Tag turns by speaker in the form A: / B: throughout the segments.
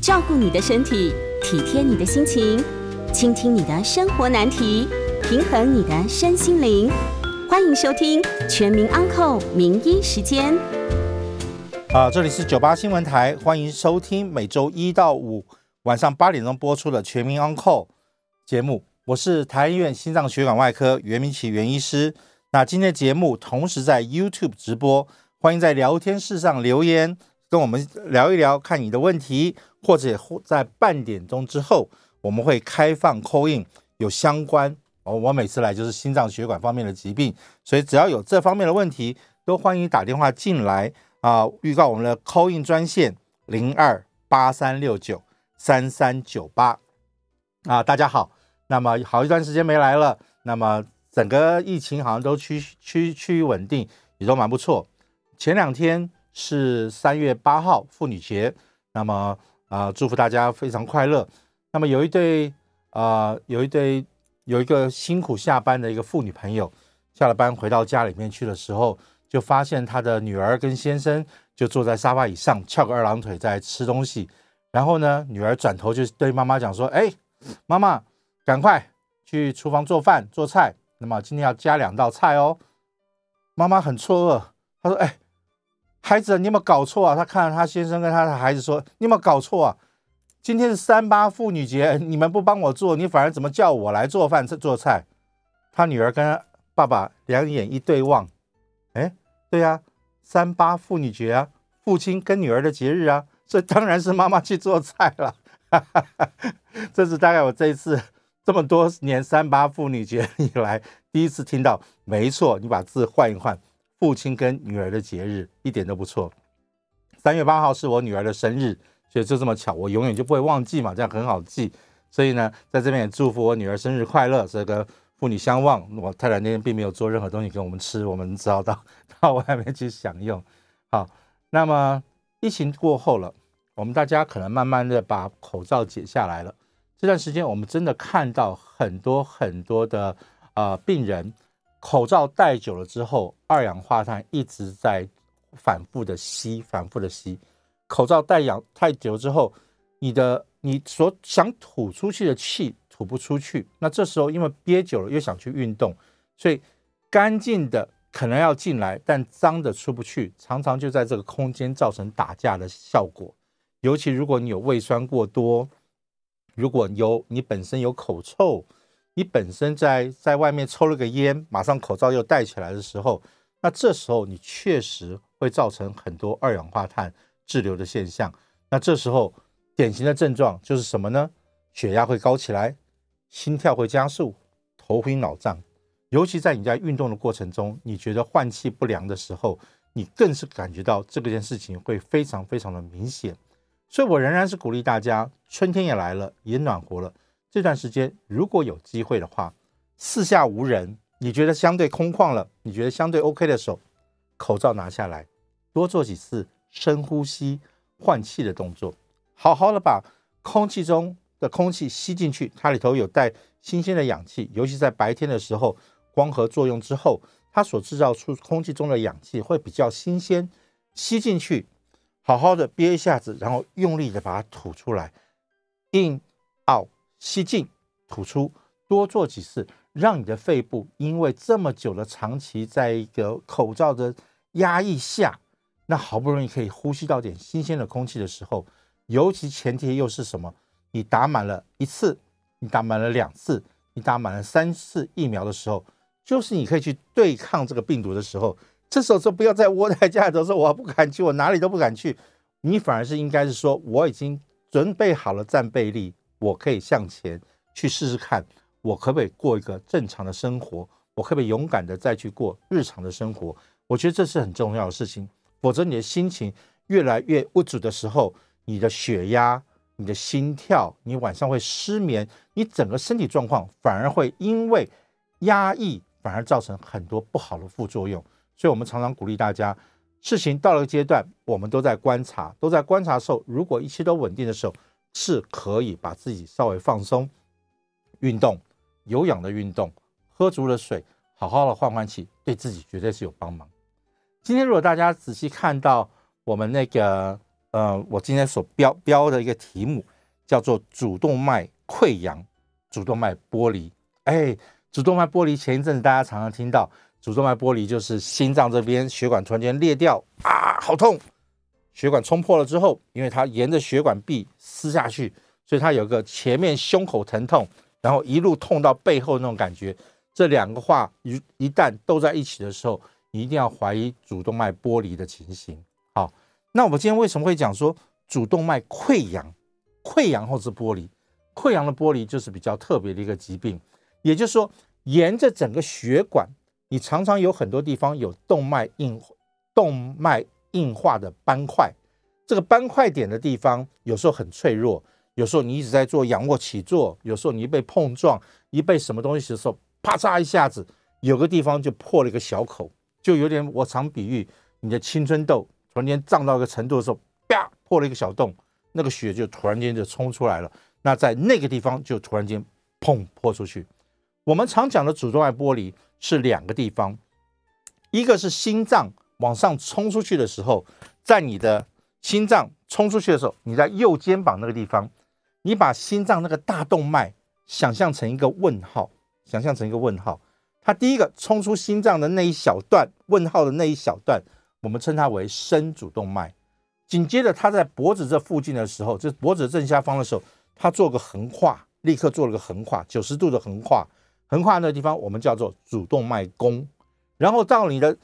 A: 照顾你的身体，体贴你的心情，倾听你的生活难题，平衡你的身心灵。欢迎收听《全民安扣名医时间》。
B: 啊，这里是九八新闻台，欢迎收听每周一到五晚上八点钟播出的《全民安扣节目。我是台医院心脏血管外科袁明启袁医师。那今天的节目同时在 YouTube 直播，欢迎在聊天室上留言，跟我们聊一聊，看你的问题，或者在半点钟之后，我们会开放 call in，有相关哦。我每次来就是心脏血管方面的疾病，所以只要有这方面的问题，都欢迎打电话进来啊。预告我们的 call in 专线零二八三六九三三九八啊，大家好。那么好一段时间没来了，那么整个疫情好像都趋趋趋于稳定，也都蛮不错。前两天是三月八号妇女节，那么啊祝福大家非常快乐。那么有一对啊有一对有一个辛苦下班的一个妇女朋友，下了班回到家里面去的时候，就发现她的女儿跟先生就坐在沙发椅上翘个二郎腿在吃东西，然后呢女儿转头就对妈妈讲说：“哎，妈妈。”赶快去厨房做饭做菜。那么今天要加两道菜哦。妈妈很错愕，她说：“哎，孩子，你有没有搞错啊？”他看到他先生跟他的孩子说：“你有没有搞错啊？今天是三八妇女节，你们不帮我做，你反而怎么叫我来做饭做菜？”他女儿跟他爸爸两眼一对望，哎，对呀，三八妇女节啊，父亲跟女儿的节日啊，这当然是妈妈去做菜了。哈 哈这是大概我这一次。这么多年三八妇女节以来，第一次听到，没错，你把字换一换，父亲跟女儿的节日一点都不错。三月八号是我女儿的生日，所以就这么巧，我永远就不会忘记嘛，这样很好记。所以呢，在这边也祝福我女儿生日快乐，这个父女相望。我太太那天并没有做任何东西给我们吃，我们只好到 到外面去享用。好，那么疫情过后了，我们大家可能慢慢的把口罩解下来了。这段时间，我们真的看到很多很多的呃病人，口罩戴久了之后，二氧化碳一直在反复的吸，反复的吸。口罩戴氧太久之后，你的你所想吐出去的气吐不出去，那这时候因为憋久了又想去运动，所以干净的可能要进来，但脏的出不去，常常就在这个空间造成打架的效果。尤其如果你有胃酸过多。如果有你本身有口臭，你本身在在外面抽了个烟，马上口罩又戴起来的时候，那这时候你确实会造成很多二氧化碳滞留的现象。那这时候典型的症状就是什么呢？血压会高起来，心跳会加速，头晕脑胀。尤其在你在运动的过程中，你觉得换气不良的时候，你更是感觉到这件事情会非常非常的明显。所以，我仍然是鼓励大家，春天也来了，也暖和了。这段时间，如果有机会的话，四下无人，你觉得相对空旷了，你觉得相对 OK 的时候，口罩拿下来，多做几次深呼吸、换气的动作，好好的把空气中的空气吸进去。它里头有带新鲜的氧气，尤其在白天的时候，光合作用之后，它所制造出空气中的氧气会比较新鲜，吸进去。好好的憋一下子，然后用力的把它吐出来，in out 吸进吐出，多做几次，让你的肺部因为这么久的长期在一个口罩的压抑下，那好不容易可以呼吸到点新鲜的空气的时候，尤其前提又是什么？你打满了一次，你打满了两次，你打满了三次疫苗的时候，就是你可以去对抗这个病毒的时候。这时候说不要再窝在家里头说我不敢去，我哪里都不敢去。你反而是应该是说我已经准备好了战备力，我可以向前去试试看，我可不可以过一个正常的生活？我可不可以勇敢的再去过日常的生活？我觉得这是很重要的事情。否则你的心情越来越不足的时候，你的血压、你的心跳，你晚上会失眠，你整个身体状况反而会因为压抑，反而造成很多不好的副作用。所以，我们常常鼓励大家，事情到了阶段，我们都在观察，都在观察的时候，如果一切都稳定的时候，是可以把自己稍微放松，运动，有氧的运动，喝足了水，好好的换换气，对自己绝对是有帮忙。今天，如果大家仔细看到我们那个呃，我今天所标标的一个题目叫做主动脉溃疡、主动脉剥离。哎，主动脉剥离前一阵子大家常常听到，主动脉剥离就是心脏这边血管突然间裂掉啊，好痛！血管冲破了之后，因为它沿着血管壁撕下去，所以它有个前面胸口疼痛，然后一路痛到背后那种感觉。这两个话一一旦都在一起的时候，你一定要怀疑主动脉剥离的情形。好。那我们今天为什么会讲说主动脉溃疡、溃疡或是剥离？溃疡的剥离就是比较特别的一个疾病，也就是说，沿着整个血管，你常常有很多地方有动脉硬、动脉硬化的斑块。这个斑块点的地方有时候很脆弱，有时候你一直在做仰卧起坐，有时候你一被碰撞、一被什么东西的时候，啪嚓一下子，有个地方就破了一个小口，就有点我常比喻你的青春痘。突然间胀到一个程度的时候，啪破了一个小洞，那个血就突然间就冲出来了。那在那个地方就突然间砰破出去。我们常讲的主动脉剥离是两个地方，一个是心脏往上冲出去的时候，在你的心脏冲出去的时候，你在右肩膀那个地方，你把心脏那个大动脉想象成一个问号，想象成一个问号，它第一个冲出心脏的那一小段问号的那一小段。我们称它为深主动脉，紧接着它在脖子这附近的时候，就脖子正下方的时候，它做个横跨，立刻做了个横跨，九十度的横跨，横跨那个地方我们叫做主动脉弓。然后到你的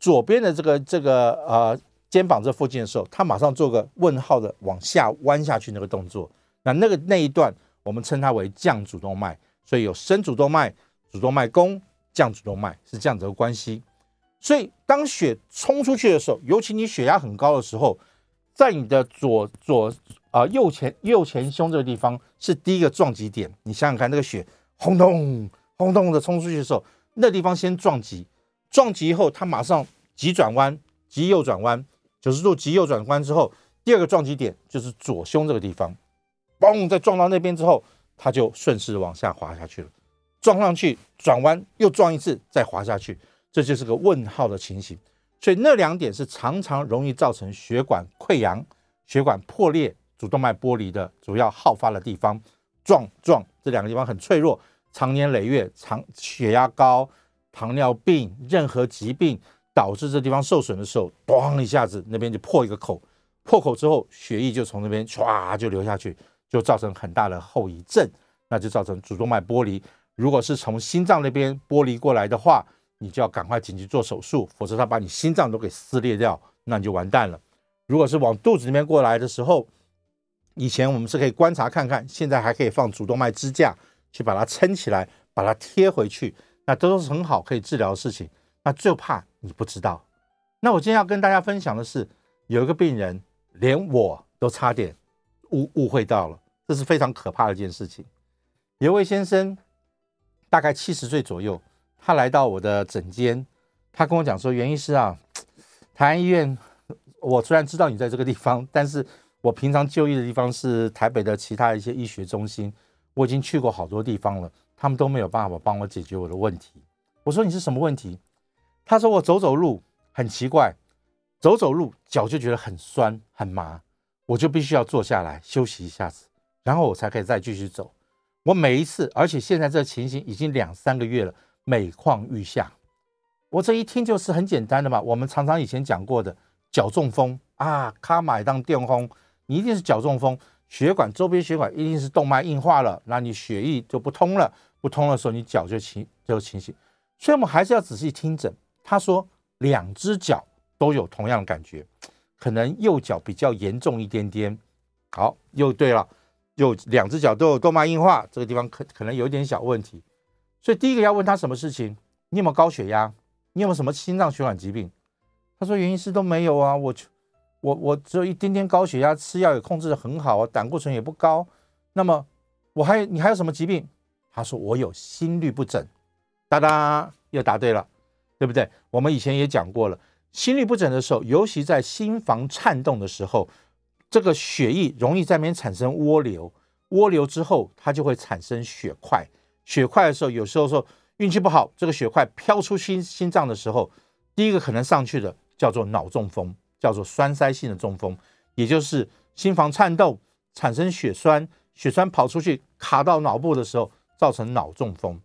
B: 左边的这个这个呃肩膀这附近的时候，它马上做个问号的往下弯下去那个动作，那那个那一段我们称它为降主动脉。所以有深主动脉、主动脉弓、降主动脉是这样子的关系。所以，当血冲出去的时候，尤其你血压很高的时候，在你的左左啊右前右前胸这个地方是第一个撞击点。你想想看，那个血轰咚轰咚的冲出去的时候，那地方先撞击，撞击以后，它马上急转弯，急右转弯，九十度急右转弯之后，第二个撞击点就是左胸这个地方，嘣，再撞到那边之后，它就顺势往下滑下去了，撞上去转弯又撞一次，再滑下去。这就是个问号的情形，所以那两点是常常容易造成血管溃疡、血管破裂、主动脉剥离的主要好发的地方。撞撞这两个地方很脆弱，长年累月，长血压高、糖尿病、任何疾病导致这地方受损的时候，咣一下子那边就破一个口，破口之后血液就从那边唰就流下去，就造成很大的后遗症，那就造成主动脉剥离。如果是从心脏那边剥离过来的话，你就要赶快紧急做手术，否则他把你心脏都给撕裂掉，那你就完蛋了。如果是往肚子里面过来的时候，以前我们是可以观察看看，现在还可以放主动脉支架去把它撑起来，把它贴回去，那都是很好可以治疗的事情。那就怕你不知道。那我今天要跟大家分享的是，有一个病人连我都差点误误会到了，这是非常可怕的一件事情。有位先生大概七十岁左右。他来到我的诊间，他跟我讲说：“袁医师啊，台安医院，我虽然知道你在这个地方，但是我平常就医的地方是台北的其他一些医学中心，我已经去过好多地方了，他们都没有办法帮我解决我的问题。”我说：“你是什么问题？”他说：“我走走路很奇怪，走走路脚就觉得很酸很麻，我就必须要坐下来休息一下子，然后我才可以再继续走。我每一次，而且现在这情形已经两三个月了。”每况愈下，我这一听就是很简单的嘛。我们常常以前讲过的脚中风啊，卡买当电轰，你一定是脚中风，血管周边血管一定是动脉硬化了，那你血液就不通了，不通的时候你脚就情就清醒。所以我们还是要仔细听诊。他说两只脚都有同样的感觉，可能右脚比较严重一点点。好，又对了，又两只脚都有动脉硬化，这个地方可可能有一点小问题。所以第一个要问他什么事情？你有没有高血压？你有没有什么心脏血管疾病？他说原因是都没有啊，我我我只有一点点高血压，吃药也控制的很好啊，胆固醇也不高。那么我还你还有什么疾病？他说我有心律不整。哒哒，又答对了，对不对？我们以前也讲过了，心律不整的时候，尤其在心房颤动的时候，这个血液容易在那边产生涡流，涡流之后它就会产生血块。血块的时候，有时候说运气不好，这个血块飘出心心脏的时候，第一个可能上去的叫做脑中风，叫做栓塞性的中风。也就是心房颤动，产生血栓，血栓跑出去卡到脑部的时候，造成脑中风。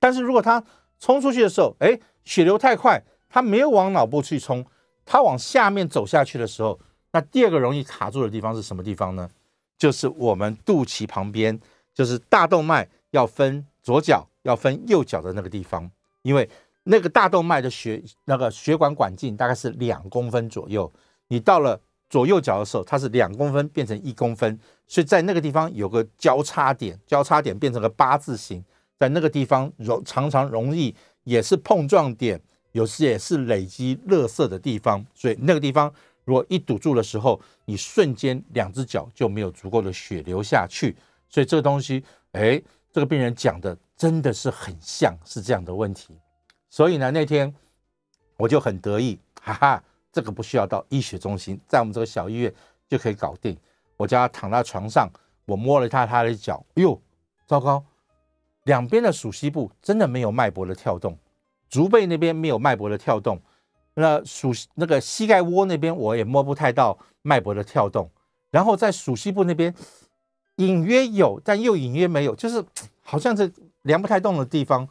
B: 但是如果他冲出去的时候，哎，血流太快，他没有往脑部去冲，他往下面走下去的时候，那第二个容易卡住的地方是什么地方呢？就是我们肚脐旁边，就是大动脉要分左脚要分右脚的那个地方，因为那个大动脉的血那个血管管径大概是两公分左右，你到了左右脚的时候，它是两公分变成一公分，所以在那个地方有个交叉点，交叉点变成了八字形。在那个地方容常常容易也是碰撞点，有时也是累积垃圾的地方，所以那个地方如果一堵住的时候，你瞬间两只脚就没有足够的血流下去，所以这个东西，哎，这个病人讲的真的是很像是这样的问题，所以呢那天我就很得意，哈哈，这个不需要到医学中心，在我们这个小医院就可以搞定。我叫他躺在床上，我摸了一下他的脚，哎呦，糟糕！两边的属膝部真的没有脉搏的跳动，足背那边没有脉搏的跳动，那属那个膝盖窝那边我也摸不太到脉搏的跳动，然后在属膝部那边隐约有，但又隐约没有，就是好像是量不太动的地方。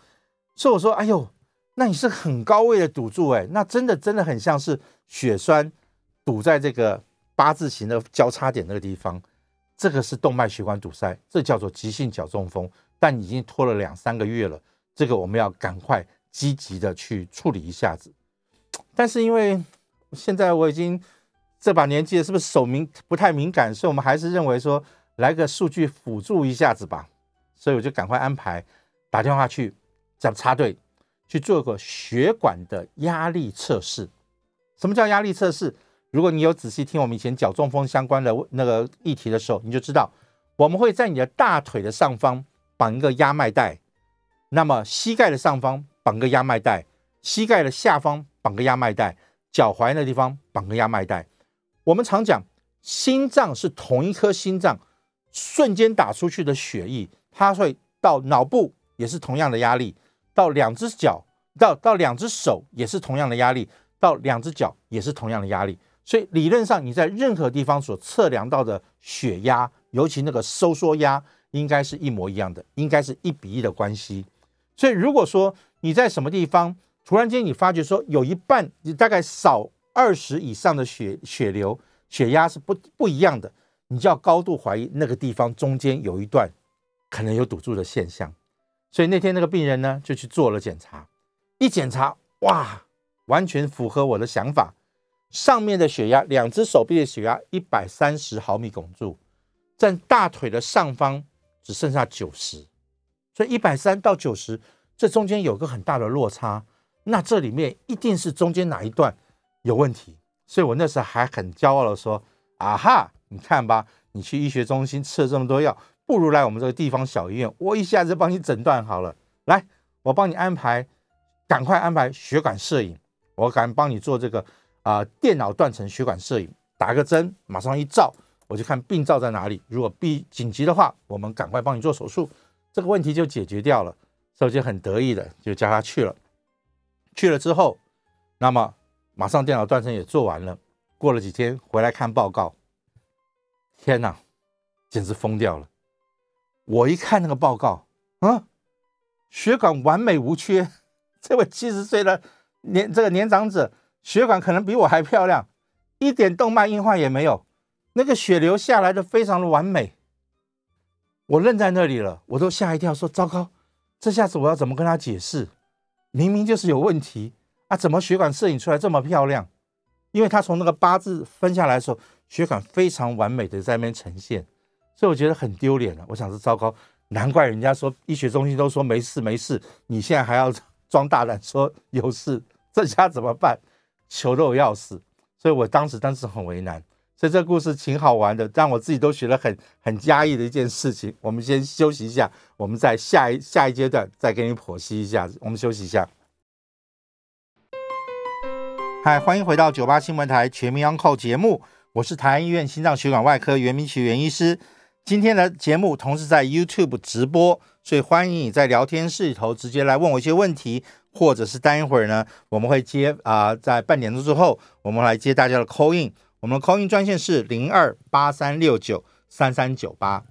B: 所以我说，哎呦，那你是很高位的堵住，哎，那真的真的很像是血栓堵在这个八字形的交叉点那个地方，这个是动脉血管堵塞，这叫做急性脚中风。但已经拖了两三个月了，这个我们要赶快积极的去处理一下子。但是因为现在我已经这把年纪了，是不是手敏不太敏感？所以我们还是认为说来个数据辅助一下子吧。所以我就赶快安排打电话去叫插队去做个血管的压力测试。什么叫压力测试？如果你有仔细听我们以前脚中风相关的那个议题的时候，你就知道我们会在你的大腿的上方。绑一个压脉带，那么膝盖的上方绑个压脉带，膝盖的下方绑个压脉带，脚踝那地方绑个压脉带。我们常讲，心脏是同一颗心脏，瞬间打出去的血液，它会到脑部也是同样的压力，到两只脚，到到两只手也是同样的压力，到两只脚也是同样的压力。所以理论上你在任何地方所测量到的血压，尤其那个收缩压。应该是一模一样的，应该是一比一的关系。所以，如果说你在什么地方突然间你发觉说有一半，你大概少二十以上的血血流、血压是不不一样的，你就要高度怀疑那个地方中间有一段可能有堵住的现象。所以那天那个病人呢就去做了检查，一检查哇，完全符合我的想法，上面的血压，两只手臂的血压一百三十毫米汞柱，在大腿的上方。只剩下九十，所以一百三到九十，这中间有个很大的落差，那这里面一定是中间哪一段有问题。所以我那时候还很骄傲的说：“啊哈，你看吧，你去医学中心吃了这么多药，不如来我们这个地方小医院，我一下子帮你诊断好了。来，我帮你安排，赶快安排血管摄影，我敢帮你做这个啊，电脑断层血管摄影，打个针，马上一照。”我就看病灶在哪里，如果必紧急的话，我们赶快帮你做手术，这个问题就解决掉了。所以就很得意的就叫他去了。去了之后，那么马上电脑断层也做完了。过了几天回来看报告，天哪，简直疯掉了！我一看那个报告，啊，血管完美无缺，这位七十岁的年这个年长者血管可能比我还漂亮，一点动脉硬化也没有。那个血流下来的非常的完美，我愣在那里了，我都吓一跳，说糟糕，这下子我要怎么跟他解释？明明就是有问题啊，怎么血管摄影出来这么漂亮？因为他从那个八字分下来的时候，血管非常完美的在那边呈现，所以我觉得很丢脸了。我想是糟糕，难怪人家说医学中心都说没事没事，你现在还要装大胆说有事，这下怎么办？求得我要死，所以我当时当时很为难。所以这故事挺好玩的，让我自己都学了很很压抑的一件事情。我们先休息一下，我们在下一下一阶段再给你剖析一下。我们休息一下。嗨，欢迎回到九八新闻台全民 Uncle 节目，我是台安医院心脏血管外科袁明奇袁医师。今天的节目同时在 YouTube 直播，所以欢迎你在聊天室里头直接来问我一些问题，或者是待一会儿呢，我们会接啊，在半点钟之后，我们来接大家的 call in。我们的 call in 专线是零二八三六九三三九八。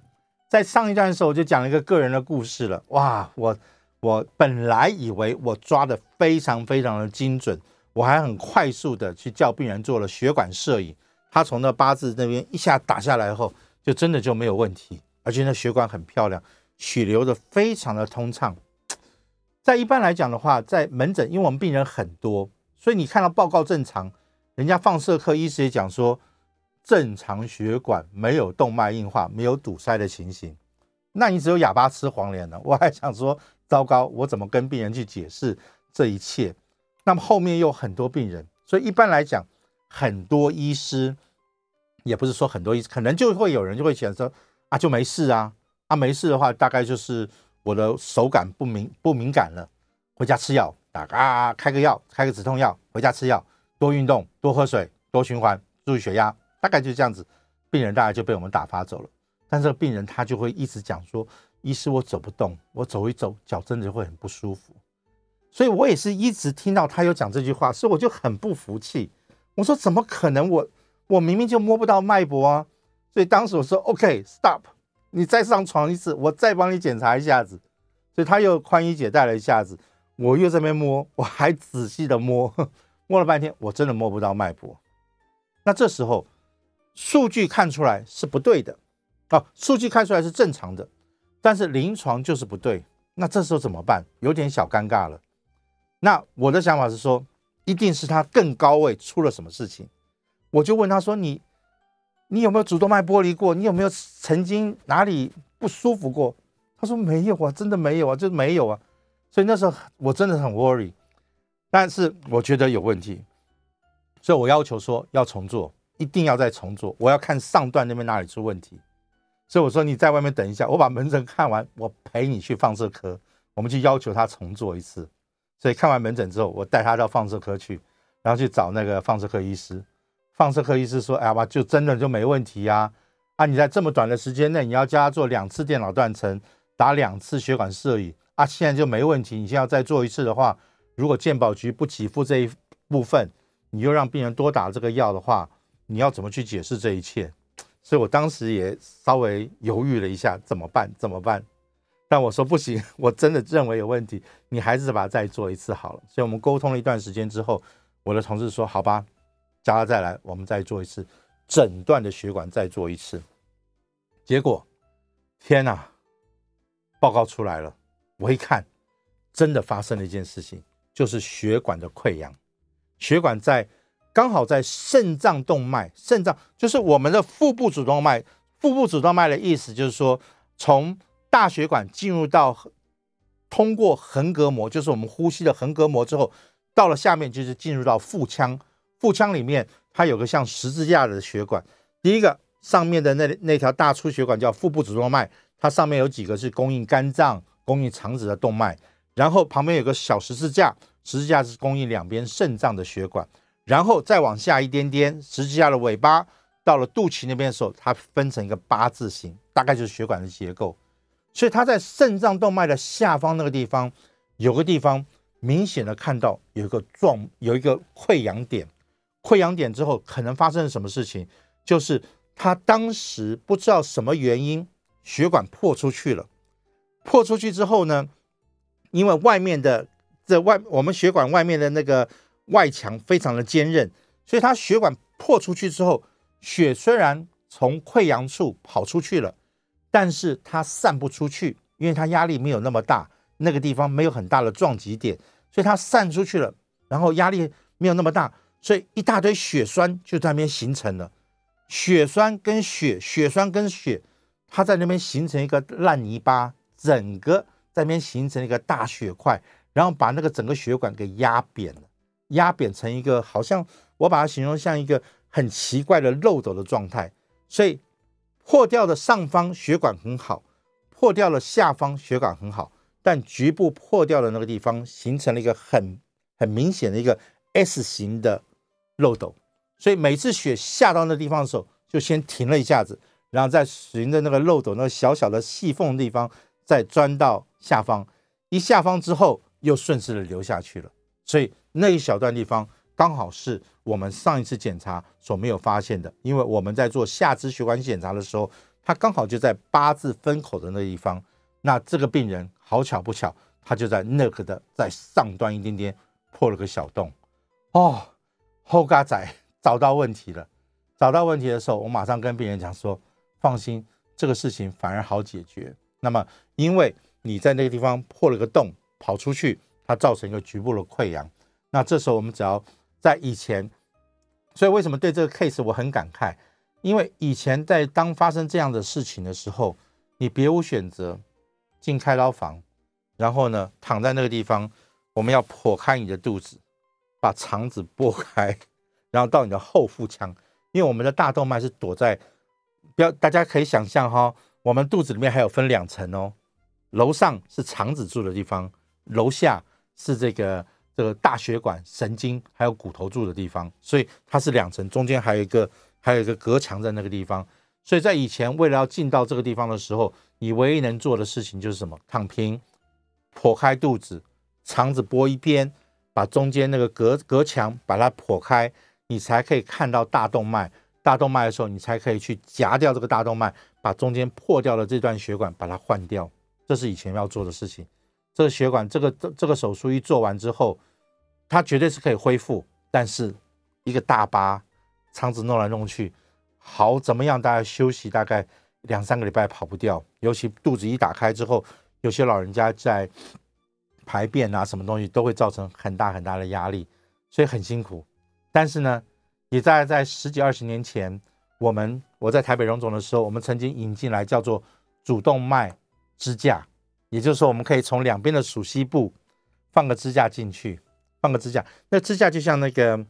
B: 在上一段的时候，我就讲了一个个人的故事了。哇，我我本来以为我抓的非常非常的精准，我还很快速的去叫病人做了血管摄影，他从那八字那边一下打下来后，就真的就没有问题，而且那血管很漂亮，血流的非常的通畅。在一般来讲的话，在门诊，因为我们病人很多，所以你看到报告正常，人家放射科医师也讲说。正常血管没有动脉硬化，没有堵塞的情形，那你只有哑巴吃黄连了。我还想说，糟糕，我怎么跟病人去解释这一切？那么后面又很多病人，所以一般来讲，很多医师也不是说很多意思，可能就会有人就会想说啊，就没事啊，啊没事的话，大概就是我的手感不敏不敏感了，回家吃药，打啊开个药，开个止痛药，回家吃药，多运动，多喝水，多循环，注意血压。大概就这样子，病人大概就被我们打发走了。但这个病人他就会一直讲说：“医师，我走不动，我走一走脚真的会很不舒服。”所以我也是一直听到他有讲这句话，所以我就很不服气。我说：“怎么可能？我我明明就摸不到脉搏啊！”所以当时我说：“OK，stop，你再上床一次，我再帮你检查一下子。”所以他又宽衣解带了一下子，我又在那边摸，我还仔细的摸，摸了半天，我真的摸不到脉搏。那这时候。数据看出来是不对的，啊，数据看出来是正常的，但是临床就是不对，那这时候怎么办？有点小尴尬了。那我的想法是说，一定是他更高位出了什么事情。我就问他说：“你，你有没有主动脉剥离过？你有没有曾经哪里不舒服过？”他说：“没有啊，真的没有啊，就没有啊。”所以那时候我真的很 worry，但是我觉得有问题，所以我要求说要重做。一定要再重做，我要看上段那边哪里出问题，所以我说你在外面等一下，我把门诊看完，我陪你去放射科，我们去要求他重做一次。所以看完门诊之后，我带他到放射科去，然后去找那个放射科医师。放射科医师说：“哎呀妈，就真的就没问题呀！啊，你在这么短的时间内，你要叫他做两次电脑断层，打两次血管摄影啊，现在就没问题。你现在要再做一次的话，如果健保局不给付这一部分，你又让病人多打这个药的话。”你要怎么去解释这一切？所以我当时也稍微犹豫了一下，怎么办？怎么办？但我说不行，我真的认为有问题，你还是把它再做一次好了。所以我们沟通了一段时间之后，我的同事说：“好吧，加了再来，我们再做一次诊断的血管，再做一次。”结果，天哪！报告出来了，我一看，真的发生了一件事情，就是血管的溃疡，血管在。刚好在肾脏动脉，肾脏就是我们的腹部主动脉。腹部主动脉的意思就是说，从大血管进入到通过横膈膜，就是我们呼吸的横膈膜之后，到了下面就是进入到腹腔。腹腔里面它有个像十字架的血管，第一个上面的那那条大出血管叫腹部主动脉，它上面有几个是供应肝脏、供应肠子的动脉，然后旁边有个小十字架，十字架是供应两边肾脏的血管。然后再往下一点点，十字架的尾巴到了肚脐那边的时候，它分成一个八字形，大概就是血管的结构。所以它在肾脏动脉的下方那个地方，有个地方明显的看到有一个状，有一个溃疡点。溃疡点之后，可能发生了什么事情？就是他当时不知道什么原因，血管破出去了。破出去之后呢，因为外面的这外，我们血管外面的那个。外墙非常的坚韧，所以它血管破出去之后，血虽然从溃疡处跑出去了，但是它散不出去，因为它压力没有那么大，那个地方没有很大的撞击点，所以它散出去了，然后压力没有那么大，所以一大堆血栓就在那边形成了。血栓跟血，血栓跟血，它在那边形成一个烂泥巴，整个在那边形成一个大血块，然后把那个整个血管给压扁了。压扁成一个，好像我把它形容像一个很奇怪的漏斗的状态，所以破掉的上方血管很好，破掉了下方血管很好，但局部破掉的那个地方形成了一个很很明显的一个 S 型的漏斗，所以每次血下到那地方的时候，就先停了一下子，然后再循着那个漏斗那个小小的细缝的地方再钻到下方，一下方之后又顺势的流下去了，所以。那一小段地方，刚好是我们上一次检查所没有发现的，因为我们在做下肢血管检查的时候，它刚好就在八字分口的那地方。那这个病人好巧不巧，他就在那个的在上端一点点破了个小洞。哦，后嘎仔 找到问题了。找到问题的时候，我马上跟病人讲说：放心，这个事情反而好解决。那么，因为你在那个地方破了个洞，跑出去，它造成一个局部的溃疡。那这时候我们只要在以前，所以为什么对这个 case 我很感慨？因为以前在当发生这样的事情的时候，你别无选择，进开刀房，然后呢躺在那个地方，我们要剖开你的肚子，把肠子剥开，然后到你的后腹腔，因为我们的大动脉是躲在，不要大家可以想象哈。我们肚子里面还有分两层哦，楼上是肠子住的地方，楼下是这个这个大血管、神经还有骨头住的地方，所以它是两层，中间还有一个还有一个隔墙在那个地方。所以在以前为了要进到这个地方的时候，你唯一能做的事情就是什么？躺平，剖开肚子，肠子剥一边，把中间那个隔隔墙把它剖开，你才可以看到大动脉。大动脉的时候，你才可以去夹掉这个大动脉。把中间破掉的这段血管把它换掉，这是以前要做的事情。这个血管，这个这这个手术一做完之后，它绝对是可以恢复。但是一个大疤，肠子弄来弄去，好怎么样？大家休息大概两三个礼拜跑不掉。尤其肚子一打开之后，有些老人家在排便啊，什么东西都会造成很大很大的压力，所以很辛苦。但是呢，也在在十几二十年前。我们我在台北荣总的时候，我们曾经引进来叫做主动脉支架，也就是说，我们可以从两边的属膝部放个支架进去，放个支架，那支架就像那个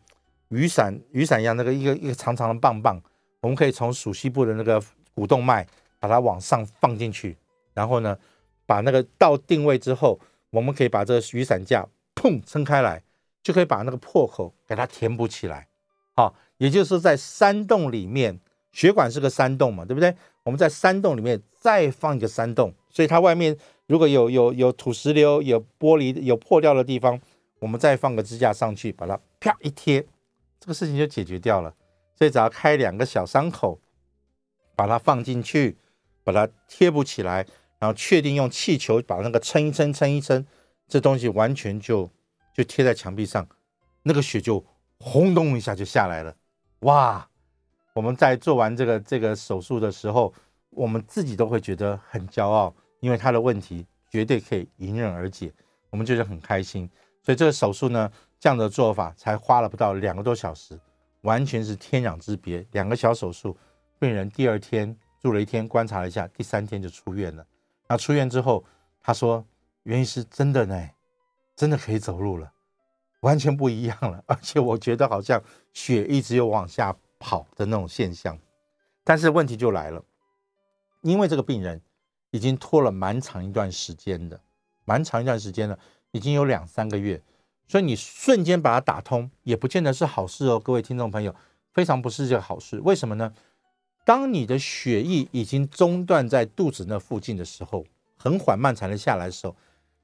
B: 雨伞雨伞一样，那个一个一个长长的棒棒，我们可以从属膝部的那个股动脉把它往上放进去，然后呢，把那个到定位之后，我们可以把这个雨伞架砰撑开来，就可以把那个破口给它填补起来，好。也就是在山洞里面，血管是个山洞嘛，对不对？我们在山洞里面再放一个山洞，所以它外面如果有有有土石流、有玻璃、有破掉的地方，我们再放个支架上去，把它啪一贴，这个事情就解决掉了。所以只要开两个小伤口，把它放进去，把它贴补起来，然后确定用气球把那个撑一撑、撑一撑，这东西完全就就贴在墙壁上，那个血就轰咚一下就下来了。哇，我们在做完这个这个手术的时候，我们自己都会觉得很骄傲，因为他的问题绝对可以迎刃而解，我们觉得很开心。所以这个手术呢，这样的做法才花了不到两个多小时，完全是天壤之别。两个小手术，病人第二天住了一天，观察了一下，第三天就出院了。那出院之后，他说，原因是真的呢，真的可以走路了。完全不一样了，而且我觉得好像血一直有往下跑的那种现象。但是问题就来了，因为这个病人已经拖了蛮长一段时间的，蛮长一段时间了，已经有两三个月，所以你瞬间把它打通也不见得是好事哦，各位听众朋友，非常不是这个好事。为什么呢？当你的血液已经中断在肚子那附近的时候，很缓慢才能下来的时候，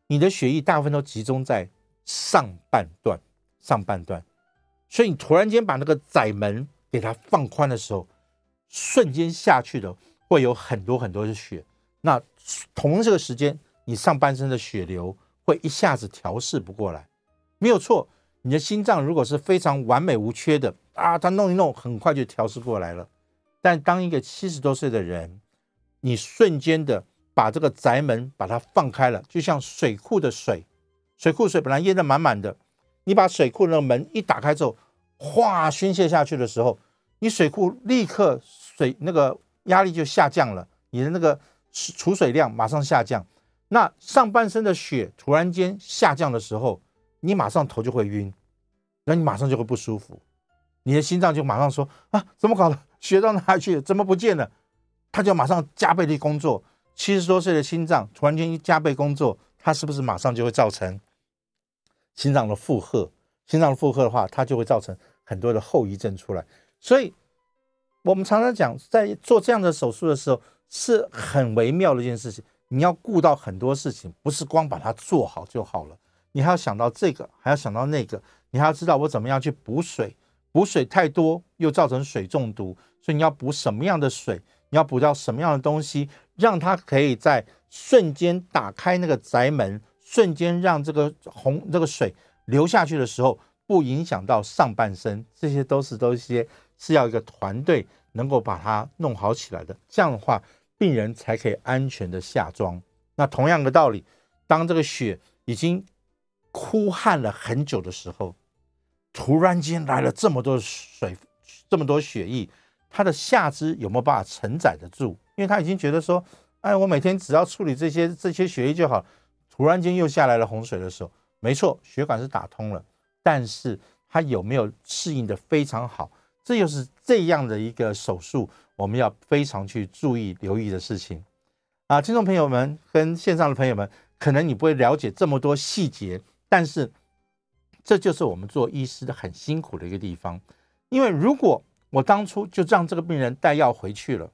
B: 你的血液大部分都集中在。上半段，上半段，所以你突然间把那个窄门给它放宽的时候，瞬间下去的会有很多很多的血。那同这个时间，你上半身的血流会一下子调试不过来，没有错。你的心脏如果是非常完美无缺的啊，它弄一弄很快就调试过来了。但当一个七十多岁的人，你瞬间的把这个宅门把它放开了，就像水库的水。水库水本来淹得满满的，你把水库那个门一打开之后，哗宣泄下去的时候，你水库立刻水那个压力就下降了，你的那个储水量马上下降。那上半身的血突然间下降的时候，你马上头就会晕，那你马上就会不舒服，你的心脏就马上说啊，怎么搞的？血到哪里去？怎么不见了？他就马上加倍的工作。七十多岁的心脏突然间一加倍工作，他是不是马上就会造成？心脏的负荷，心脏负荷的话，它就会造成很多的后遗症出来。所以，我们常常讲，在做这样的手术的时候，是很微妙的一件事情。你要顾到很多事情，不是光把它做好就好了。你还要想到这个，还要想到那个。你还要知道我怎么样去补水，补水太多又造成水中毒，所以你要补什么样的水，你要补到什么样的东西，让它可以在瞬间打开那个宅门，瞬间让这个红这个水流下去的时候，不影响到上半身，这些都是都一些是要一个团队能够把它弄好起来的，这样的话，病人才可以安全的下装。那同样的道理，当这个血已经哭旱了很久的时候，突然间来了这么多水，这么多血液，他的下肢有没有办法承载得住？因为他已经觉得说，哎，我每天只要处理这些这些血液就好。突然间又下来了洪水的时候，没错，血管是打通了，但是他有没有适应的非常好？这又是这样的一个手术，我们要非常去注意留意的事情。啊，听众朋友们跟线上的朋友们，可能你不会了解这么多细节，但是这就是我们做医师的很辛苦的一个地方。因为如果我当初就让这个病人带药回去了，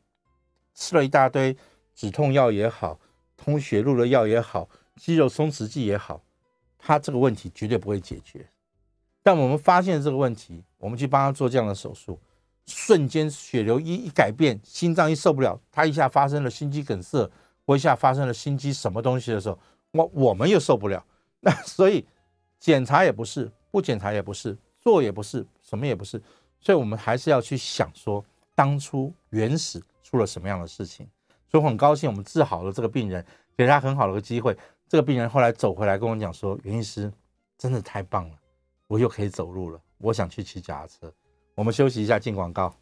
B: 吃了一大堆止痛药也好，通血路的药也好，肌肉松弛剂也好，他这个问题绝对不会解决。但我们发现这个问题，我们去帮他做这样的手术。瞬间血流一一改变，心脏一受不了，他一下发生了心肌梗塞，或一下发生了心肌什么东西的时候，我我们又受不了。那所以检查也不是，不检查也不是，做也不是，什么也不是。所以我们还是要去想说，当初原始出了什么样的事情。所以我很高兴，我们治好了这个病人，给他很好的个机会。这个病人后来走回来跟我讲说：“袁医师真的太棒了，我又可以走路了，我想去骑脚踏车。”我们休息一下，进广告。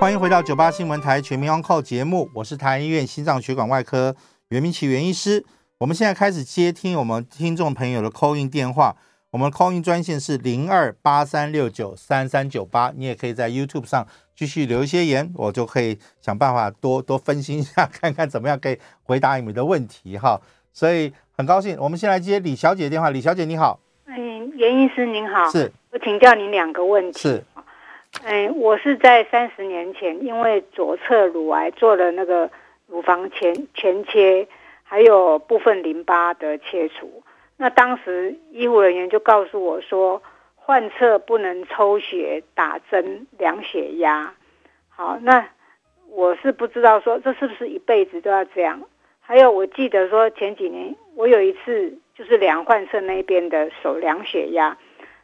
B: 欢迎回到九八新闻台全民安扣节目，我是台安医院心脏血管外科袁明奇袁医师。我们现在开始接听我们听众朋友的 call in 电话，我们 call in 专线是零二八三六九三三九八。你也可以在 YouTube 上继续留一些言，我就可以想办法多多分析一下，看看怎么样可以回答你们的问题哈。所以很高兴，我们先来接李小姐的电话。李小姐你好，
C: 嗯，袁医师您好，
B: 是。
C: 我请教您两个问题。
B: 是，
C: 嗯，我是在三十年前因为左侧乳癌做了那个乳房前前切，还有部分淋巴的切除。那当时医护人员就告诉我说，患侧不能抽血、打针、量血压。好，那我是不知道说这是不是一辈子都要这样。还有，我记得说前几年我有一次就是量患侧那边的手量血压。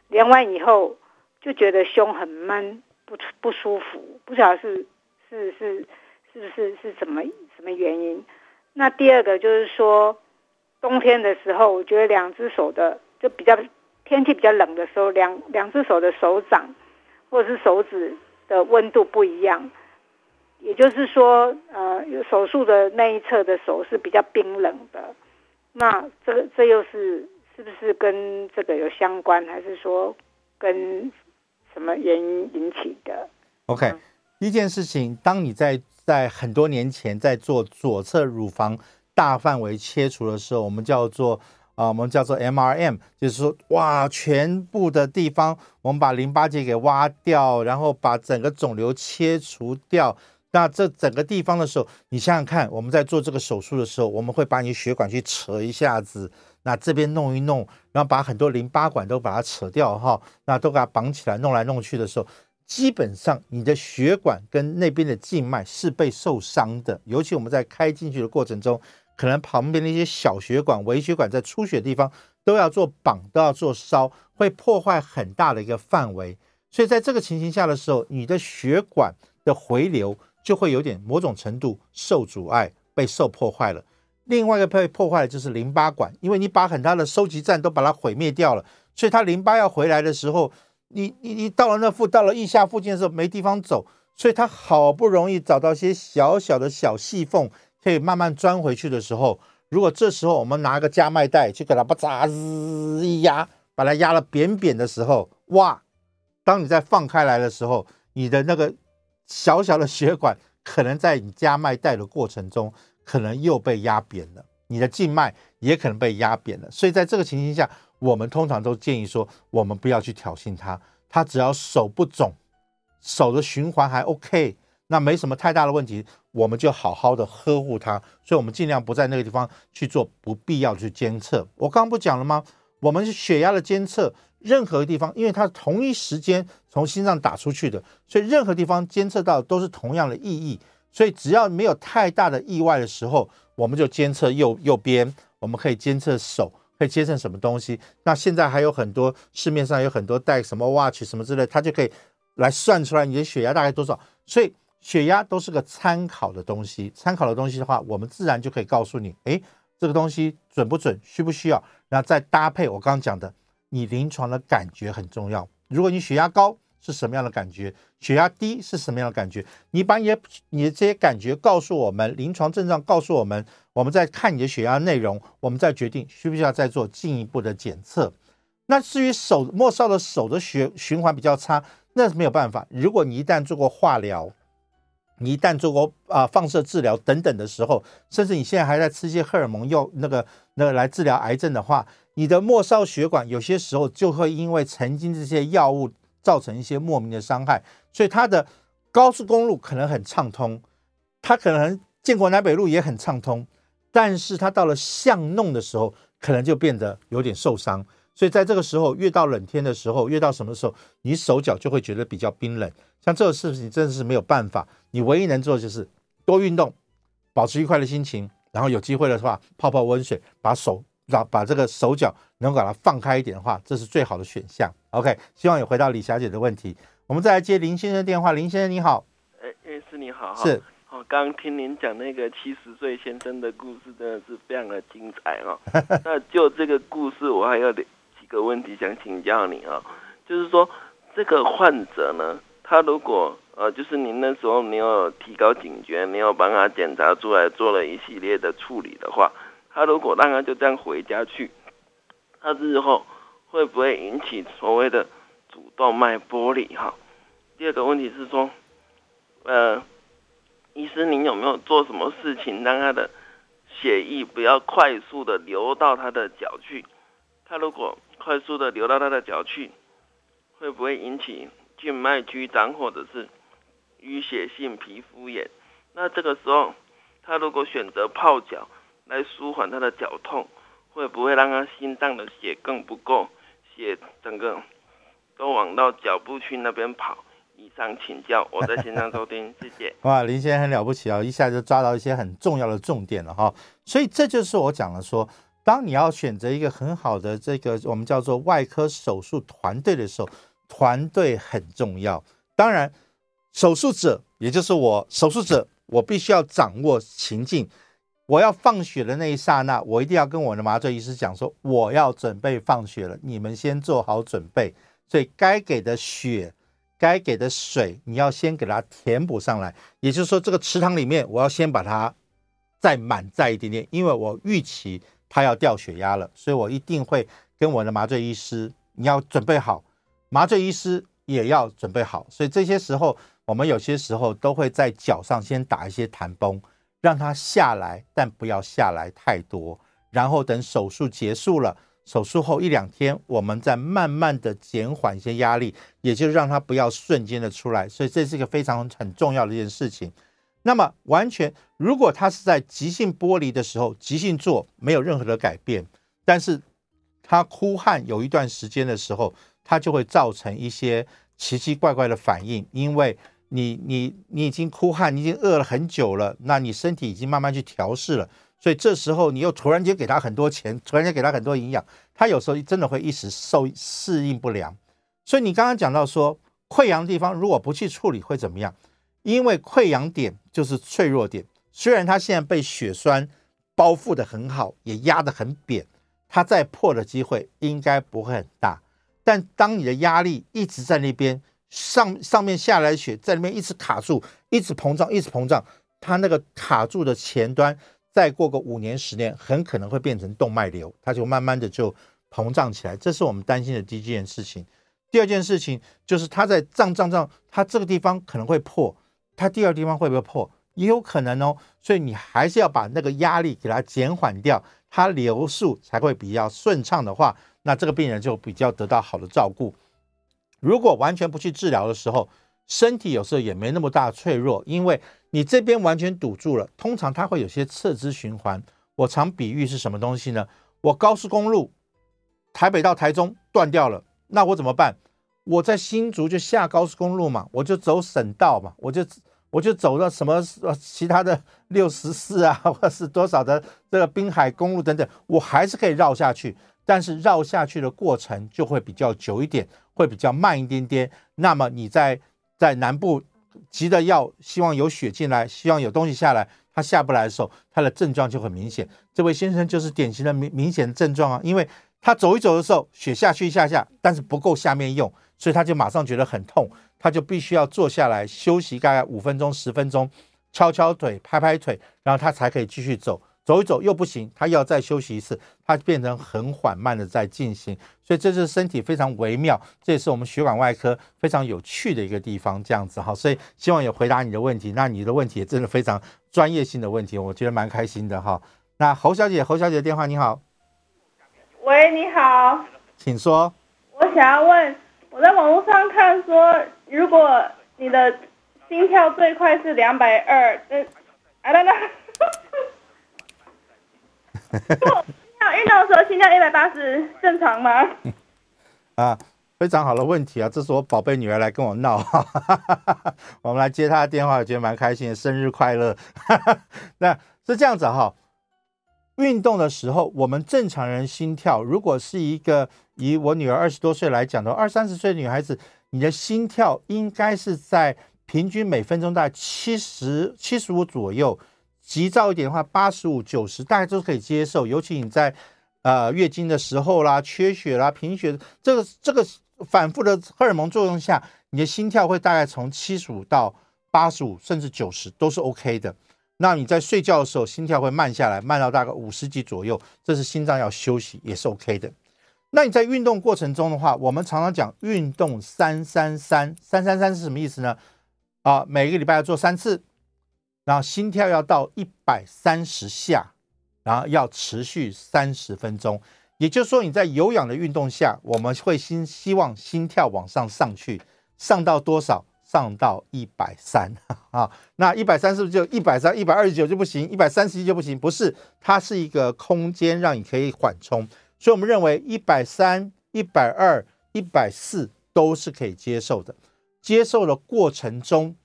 C: 量完以后就觉得胸很闷，不不舒服，不晓得是是是是不是是什么什么原因。那第二个就是说，冬天的时候，我觉得两只手的就比较天气比较冷的时候，两两只手的手掌或者是手指的温度不一样，也就是说，呃，有手术的那一侧的手是比较冰冷的。那这个这又是。是不是跟这个有相关，还是说跟什么原因引起的
B: ？OK，第一件事情，当你在在很多年前在做左侧乳房大范围切除的时候，我们叫做啊，我们叫做 MRM，就是说哇，全部的地方我们把淋巴结给挖掉，然后把整个肿瘤切除掉。那这整个地方的时候，你想想看，我们在做这个手术的时候，我们会把你血管去扯一下子。那这边弄一弄，然后把很多淋巴管都把它扯掉哈，那都给它绑起来，弄来弄去的时候，基本上你的血管跟那边的静脉是被受伤的。尤其我们在开进去的过程中，可能旁边的一些小血管、微血管在出血的地方都要做绑，都要做烧，会破坏很大的一个范围。所以在这个情形下的时候，你的血管的回流就会有点某种程度受阻碍，被受破坏了。另外一个被破坏的就是淋巴管，因为你把很大的收集站都把它毁灭掉了，所以它淋巴要回来的时候，你你你到了那附到了腋下附近的时候没地方走，所以它好不容易找到些小小的小细缝可以慢慢钻回去的时候，如果这时候我们拿个加麦带去给它把扎子一压，把它压了扁扁的时候，哇！当你再放开来的时候，你的那个小小的血管可能在你加麦带的过程中。可能又被压扁了，你的静脉也可能被压扁了，所以在这个情形下，我们通常都建议说，我们不要去挑衅他，他只要手不肿，手的循环还 OK，那没什么太大的问题，我们就好好的呵护他，所以我们尽量不在那个地方去做不必要去监测。我刚刚不讲了吗？我们是血压的监测，任何地方，因为它同一时间从心脏打出去的，所以任何地方监测到都是同样的意义。所以只要没有太大的意外的时候，我们就监测右右边，我们可以监测手，可以监测什么东西。那现在还有很多市面上有很多带什么 watch 什么之类，它就可以来算出来你的血压大概多少。所以血压都是个参考的东西，参考的东西的话，我们自然就可以告诉你，哎，这个东西准不准，需不需要。然后再搭配我刚刚讲的，你临床的感觉很重要。如果你血压高，是什么样的感觉？血压低是什么样的感觉？你把你的你的这些感觉告诉我们，临床症状告诉我们，我们再看你的血压内容，我们再决定需不需要再做进一步的检测。那至于手末梢的手的血循环比较差，那是没有办法。如果你一旦做过化疗，你一旦做过啊放射治疗等等的时候，甚至你现在还在吃一些荷尔蒙药，那个那个来治疗癌症的话，你的末梢血管有些时候就会因为曾经这些药物。造成一些莫名的伤害，所以它的高速公路可能很畅通，它可能建国南北路也很畅通，但是它到了巷弄的时候，可能就变得有点受伤。所以在这个时候，越到冷天的时候，越到什么时候，你手脚就会觉得比较冰冷。像这个事情真的是没有办法，你唯一能做的就是多运动，保持愉快的心情，然后有机会的话泡泡温水，把手。让把这个手脚能够把它放开一点的话，这是最好的选项。OK，希望有回到李小姐的问题。我们再来接林先生电话。林先生你好，
D: 哎，是你好，
B: 是。
D: 哦，刚刚听您讲那个七十岁先生的故事，真的是非常的精彩哦。那就这个故事，我还有几个问题想请教你啊。就是说，这个患者呢，他如果呃，就是您那时候没有提高警觉，没有帮他检查出来，做了一系列的处理的话。他如果让他就这样回家去，他日后会不会引起所谓的主动脉剥离？哈，第二个问题是说，呃，医师您有没有做什么事情让他的血液不要快速的流到他的脚去？他如果快速的流到他的脚去，会不会引起静脉曲张或者是淤血性皮肤炎？那这个时候，他如果选择泡脚？来舒缓他的脚痛，会不会让他心脏的血更不够，血整个都往到脚步去那边跑？以上请教，我在线上收听，谢谢。
B: 哇，林先生很了不起啊，一下就抓到一些很重要的重点了哈。所以这就是我讲了说，当你要选择一个很好的这个我们叫做外科手术团队的时候，团队很重要。当然，手术者也就是我，手术者我必须要掌握情境。我要放血的那一刹那，我一定要跟我的麻醉医师讲说，我要准备放血了，你们先做好准备。所以该给的血、该给的水，你要先给它填补上来。也就是说，这个池塘里面，我要先把它再满载一点点，因为我预期它要掉血压了，所以我一定会跟我的麻醉医师，你要准备好，麻醉医师也要准备好。所以这些时候，我们有些时候都会在脚上先打一些弹绷。让它下来，但不要下来太多。然后等手术结束了，手术后一两天，我们再慢慢的减缓一些压力，也就是让它不要瞬间的出来。所以这是一个非常很重要的一件事情。那么完全，如果它是在急性剥离的时候，急性做没有任何的改变，但是它哭汗有一段时间的时候，它就会造成一些奇奇怪怪的反应，因为。你你你已经哭汗，你已经饿了很久了，那你身体已经慢慢去调试了，所以这时候你又突然间给他很多钱，突然间给他很多营养，他有时候真的会一时受适应不良。所以你刚刚讲到说溃疡地方如果不去处理会怎么样？因为溃疡点就是脆弱点，虽然它现在被血栓包覆的很好，也压得很扁，它再破的机会应该不会很大。但当你的压力一直在那边。上上面下来的血在里面一直卡住，一直膨胀，一直膨胀。它那个卡住的前端，再过个五年十年，很可能会变成动脉瘤，它就慢慢的就膨胀起来。这是我们担心的第一件事情。第二件事情就是它在胀胀胀，它这个地方可能会破，它第二地方会不会破？也有可能哦。所以你还是要把那个压力给它减缓掉，它流速才会比较顺畅的话，那这个病人就比较得到好的照顾。如果完全不去治疗的时候，身体有时候也没那么大脆弱，因为你这边完全堵住了。通常它会有些侧支循环。我常比喻是什么东西呢？我高速公路台北到台中断掉了，那我怎么办？我在新竹就下高速公路嘛，我就走省道嘛，我就我就走到什么呃其他的 六十四啊，或是多少的这个滨海公路等等，我还是可以绕下去，但是绕下去的过程就会比较久一点，会比较慢一点点。那么你在在南部急的要希望有雪进来，希望有东西下来，它下不来的时候，它的症状就很明显。这位先生就是典型的明明显的症状啊，因为他走一走的时候，雪下去一下下，但是不够下面用。所以他就马上觉得很痛，他就必须要坐下来休息大概五分钟、十分钟，敲敲腿、拍拍腿，然后他才可以继续走。走一走又不行，他要再休息一次，他变成很缓慢的在进行。所以这是身体非常微妙，这也是我们血管外科非常有趣的一个地方。这样子哈，所以希望有回答你的问题。那你的问题也真的非常专业性的问题，我觉得蛮开心的哈。那侯小姐，侯小姐的电话你好，
E: 喂，你好，
B: 请说。
E: 我想要问。我在网络上看说，如果你的心跳最快是两百二，嗯，啊啦啦，心跳运动的时候心跳一百八十正常吗？
B: 啊，非常好的问题啊！这是我宝贝女儿来跟我闹，我们来接她的电话，我觉得蛮开心的，生日快乐！那是这样子哈。运动的时候，我们正常人心跳，如果是一个以我女儿二十多岁来讲的二三十岁的女孩子，你的心跳应该是在平均每分钟大概七十七十五左右，急躁一点的话八十五九十，大概都可以接受。尤其你在呃月经的时候啦、缺血啦、贫血这个这个反复的荷尔蒙作用下，你的心跳会大概从七十五到八十五甚至九十都是 OK 的。那你在睡觉的时候，心跳会慢下来，慢到大概五十几左右，这是心脏要休息，也是 OK 的。那你在运动过程中的话，我们常常讲运动三三三三三三是什么意思呢？啊，每个礼拜要做三次，然后心跳要到一百三十下，然后要持续三十分钟。也就是说，你在有氧的运动下，我们会心希望心跳往上上去，上到多少？上到一百三 啊，那一百三是不是就一百三？一百二十九就不行，一百三十一就不行？不是，它是一个空间让你可以缓冲，所以我们认为一百三、一百二、一百四都是可以接受的。接受的过程中，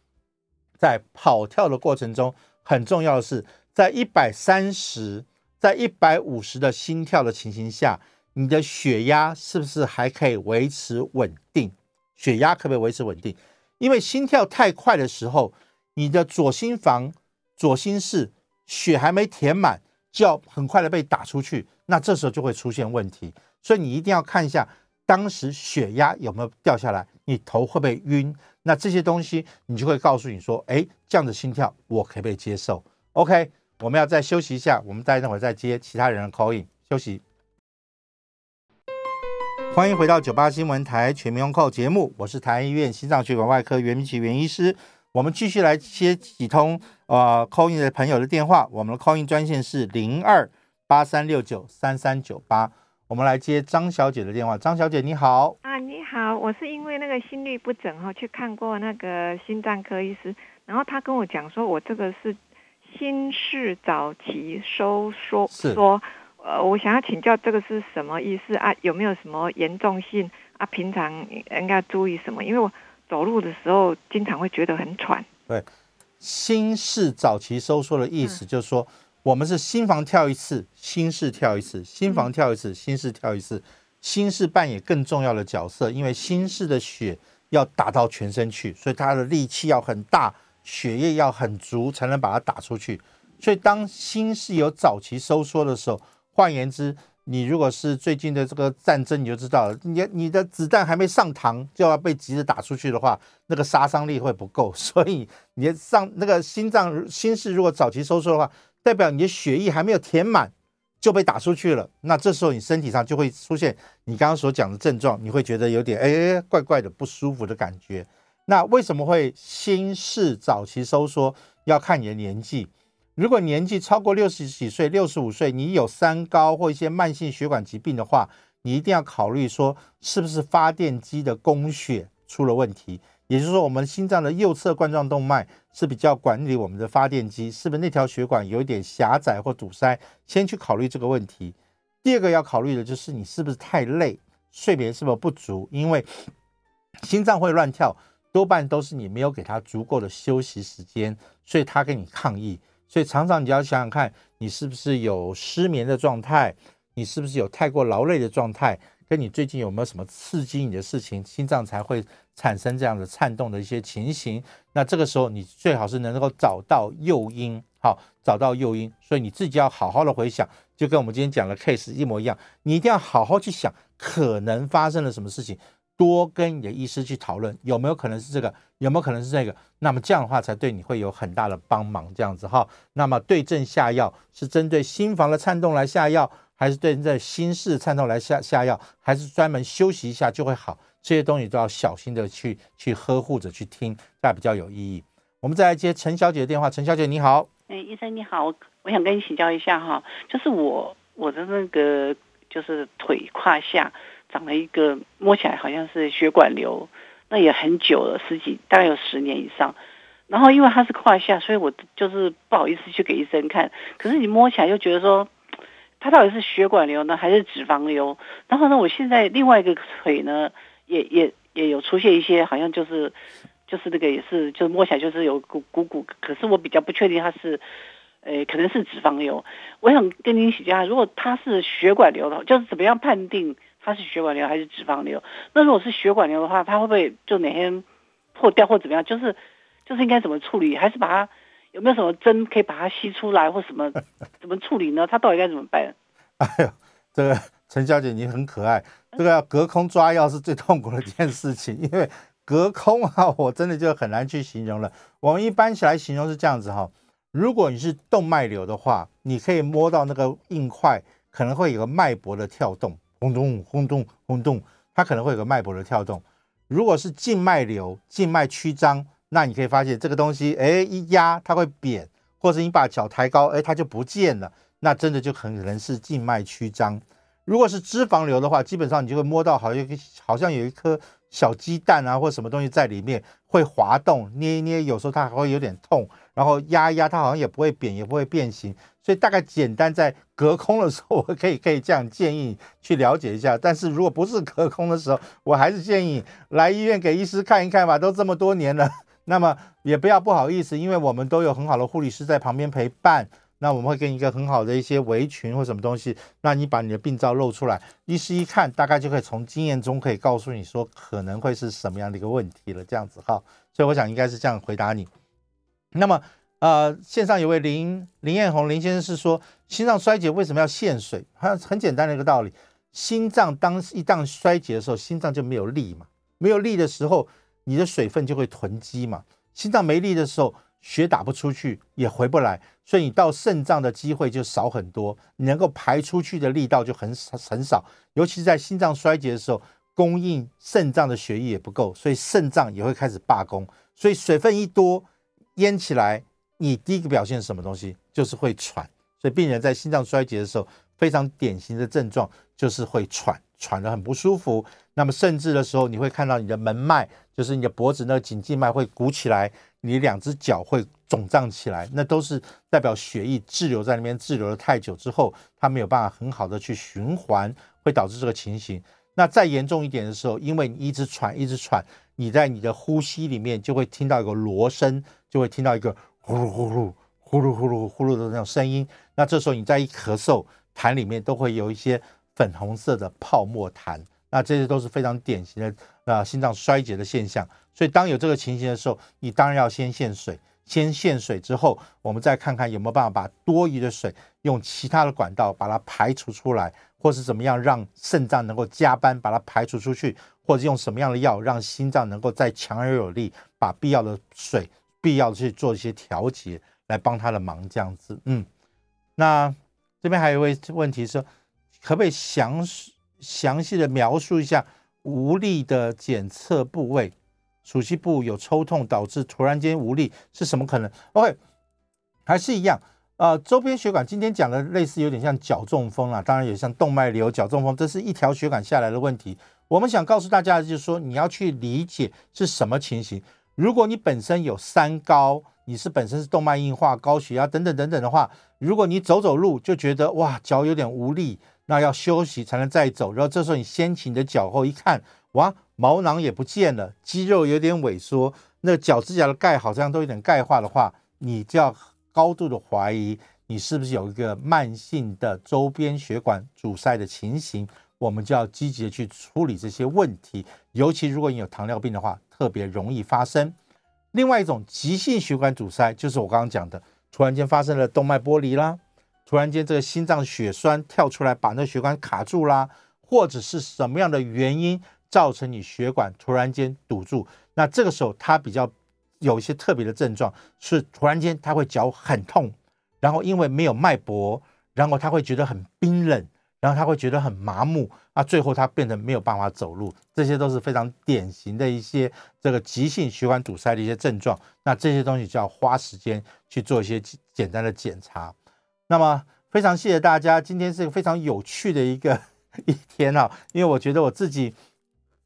B: 在跑跳的过程中，很重要的是，在一百三十、在一百五十的心跳的情形下，你的血压是不是还可以维持稳定？血压可不可以维持稳定？因为心跳太快的时候，你的左心房、左心室血还没填满，就要很快的被打出去，那这时候就会出现问题。所以你一定要看一下当时血压有没有掉下来，你头会不会晕？那这些东西你就会告诉你说，哎，这样的心跳我可不可以接受？OK，我们要再休息一下，我们待会儿再接其他人的 call in 休息。欢迎回到九八新闻台全民用扣节目，我是台安医院心脏血管外科袁明奇袁医师。我们继续来接几通呃 call in 的朋友的电话，我们的 call in 专线是零二八三六九三三九八。我们来接张小姐的电话，张小姐你好
F: 啊，你好，我是因为那个心律不整哈，去看过那个心脏科医师，然后他跟我讲说，我这个是心室早期收缩说。呃，我想要请教这个是什么意思啊？有没有什么严重性啊？平常应该注意什么？因为我走路的时候经常会觉得很喘。
B: 对，心室早期收缩的意思就是说，我们是心房跳一次，心室跳一次，心房跳一次，心室跳一次，心室扮演更重要的角色，因为心室的血要打到全身去，所以它的力气要很大，血液要很足，才能把它打出去。所以当心室有早期收缩的时候，换言之，你如果是最近的这个战争，你就知道了，你你的子弹还没上膛就要被急着打出去的话，那个杀伤力会不够。所以你上那个心脏心室如果早期收缩的话，代表你的血液还没有填满就被打出去了。那这时候你身体上就会出现你刚刚所讲的症状，你会觉得有点哎怪怪的不舒服的感觉。那为什么会心室早期收缩？要看你的年纪。如果年纪超过六十几岁、六十五岁，你有三高或一些慢性血管疾病的话，你一定要考虑说是不是发电机的供血出了问题。也就是说，我们心脏的右侧冠状动脉是比较管理我们的发电机，是不是那条血管有一点狭窄或堵塞？先去考虑这个问题。第二个要考虑的就是你是不是太累，睡眠是否不足，因为心脏会乱跳，多半都是你没有给他足够的休息时间，所以他跟你抗议。所以常常你要想想看，你是不是有失眠的状态，你是不是有太过劳累的状态，跟你最近有没有什么刺激你的事情，心脏才会产生这样的颤动的一些情形。那这个时候你最好是能够找到诱因，好，找到诱因。所以你自己要好好的回想，就跟我们今天讲的 case 一模一样，你一定要好好去想可能发生了什么事情。多跟你的医师去讨论有没有可能是这个，有没有可能是这个，那么这样的话才对你会有很大的帮忙。这样子哈，那么对症下药是针对心房的颤动来下药，还是对这心室颤动来下下药，还是专门休息一下就会好？这些东西都要小心的去去呵护着去听，才比较有意义。我们再来接陈小姐的电话，陈小姐你好，
G: 哎，医生你好，我想跟你请教一下哈，就是我我的那个就是腿胯下。长了一个摸起来好像是血管瘤，那也很久了，十几大概有十年以上。然后因为它是胯下，所以我就是不好意思去给医生看。可是你摸起来又觉得说，它到底是血管瘤呢，还是脂肪瘤？然后呢，我现在另外一个腿呢，也也也有出现一些，好像就是就是那个也是，就是摸起来就是有鼓鼓鼓。可是我比较不确定它是，呃，可能是脂肪瘤。我想跟您请教，如果它是血管瘤的话，就是怎么样判定？它是血管瘤还是脂肪瘤？那如果是血管瘤的话，它会不会就哪天破掉或怎么样？就是就是应该怎么处理？还是把它有没有什么针可以把它吸出来或什么 怎么处理呢？它到底该怎么办？
B: 哎呦，这个陈小姐你很可爱。这个要隔空抓药是最痛苦的一件事情，因为隔空啊，我真的就很难去形容了。我们一般起来形容是这样子哈，如果你是动脉瘤的话，你可以摸到那个硬块，可能会有个脉搏的跳动。轰咚轰咚轰咚，它可能会有个脉搏的跳动。如果是静脉瘤、静脉曲张，那你可以发现这个东西，哎，一压它会扁，或者你把脚抬高，哎，它就不见了。那真的就很可能是静脉曲张。如果是脂肪瘤的话，基本上你就会摸到好像好像有一颗小鸡蛋啊，或什么东西在里面会滑动，捏一捏，有时候它还会有点痛，然后压一压，它好像也不会扁，也不会变形。所以大概简单在隔空的时候，我可以可以这样建议去了解一下。但是如果不是隔空的时候，我还是建议来医院给医师看一看吧。都这么多年了，那么也不要不好意思，因为我们都有很好的护理师在旁边陪伴。那我们会给你一个很好的一些围裙或什么东西，那你把你的病灶露出来，医师一看，大概就可以从经验中可以告诉你说可能会是什么样的一个问题了。这样子哈，所以我想应该是这样回答你。那么。呃，线上有位林林彦宏林先生是说，心脏衰竭为什么要限水？很很简单的一个道理，心脏当一旦衰竭的时候，心脏就没有力嘛，没有力的时候，你的水分就会囤积嘛。心脏没力的时候，血打不出去，也回不来，所以你到肾脏的机会就少很多，你能够排出去的力道就很很少。尤其是在心脏衰竭的时候，供应肾脏的血液也不够，所以肾脏也会开始罢工。所以水分一多，淹起来。你第一个表现是什么东西？就是会喘，所以病人在心脏衰竭的时候，非常典型的症状就是会喘，喘得很不舒服。那么甚至的时候，你会看到你的门脉，就是你的脖子那个颈静脉会鼓起来，你两只脚会肿胀起来，那都是代表血液滞留在那边，滞留了太久之后，它没有办法很好的去循环，会导致这个情形。那再严重一点的时候，因为你一直喘，一直喘，你在你的呼吸里面就会听到一个锣声，就会听到一个。呼噜呼噜呼噜呼噜呼噜的那种声音，那这时候你再一咳嗽，痰里面都会有一些粉红色的泡沫痰，那这些都是非常典型的啊心脏衰竭的现象。所以当有这个情形的时候，你当然要先限水，先限水之后，我们再看看有没有办法把多余的水用其他的管道把它排除出来，或是怎么样让肾脏能够加班把它排除出去，或者用什么样的药让心脏能够再强而有力，把必要的水。必要的去做一些调节，来帮他的忙，这样子，嗯，那这边还有一位问题是，可不可以详详细的描述一下无力的检测部位，属膝部有抽痛导致突然间无力是什么可能？OK，还是一样，呃，周边血管今天讲的类似有点像脚中风啊，当然也像动脉瘤、脚中风，这是一条血管下来的问题。我们想告诉大家的就是说，你要去理解是什么情形。如果你本身有三高，你是本身是动脉硬化、高血压等等等等的话，如果你走走路就觉得哇脚有点无力，那要休息才能再走。然后这时候你掀起你的脚后一看，哇，毛囊也不见了，肌肉有点萎缩，那脚趾甲的钙好像都有点钙化的话，你就要高度的怀疑你是不是有一个慢性的周边血管阻塞的情形。我们就要积极的去处理这些问题，尤其如果你有糖尿病的话，特别容易发生。另外一种急性血管阻塞，就是我刚刚讲的，突然间发生了动脉剥离啦，突然间这个心脏血栓跳出来把那血管卡住啦，或者是什么样的原因造成你血管突然间堵住，那这个时候它比较有一些特别的症状，是突然间他会脚很痛，然后因为没有脉搏，然后他会觉得很冰冷。然后他会觉得很麻木啊，最后他变成没有办法走路，这些都是非常典型的一些这个急性血管堵塞的一些症状。那这些东西就要花时间去做一些简单的检查。那么非常谢谢大家，今天是一个非常有趣的一个 一天啊，因为我觉得我自己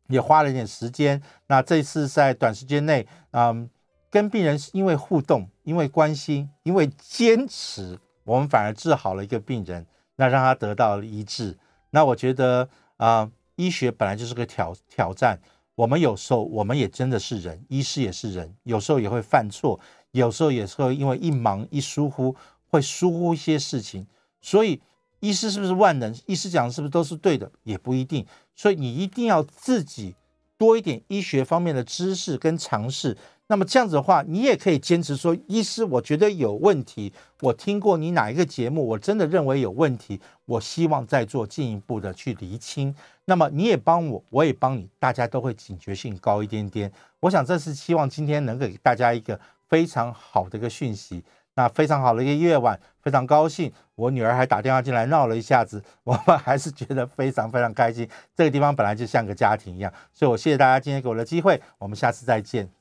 B: 也花了一点时间。那这次在短时间内，嗯，跟病人因为互动、因为关心、因为坚持，我们反而治好了一个病人。那让他得到了医治，那我觉得啊，医学本来就是个挑挑战。我们有时候我们也真的是人，医师也是人，有时候也会犯错，有时候也是会因为一忙一疏忽，会疏忽一些事情。所以，医师是不是万能？医师讲的是不是都是对的？也不一定。所以，你一定要自己多一点医学方面的知识跟尝试。那么这样子的话，你也可以坚持说，医师，我觉得有问题。我听过你哪一个节目，我真的认为有问题。我希望再做进一步的去厘清。那么你也帮我，我也帮你，大家都会警觉性高一点点。我想这是希望今天能给大家一个非常好的一个讯息。那非常好的一个夜晚，非常高兴。我女儿还打电话进来闹了一下子，我们还是觉得非常非常开心。这个地方本来就像个家庭一样，所以我谢谢大家今天给我的机会。我们下次再见。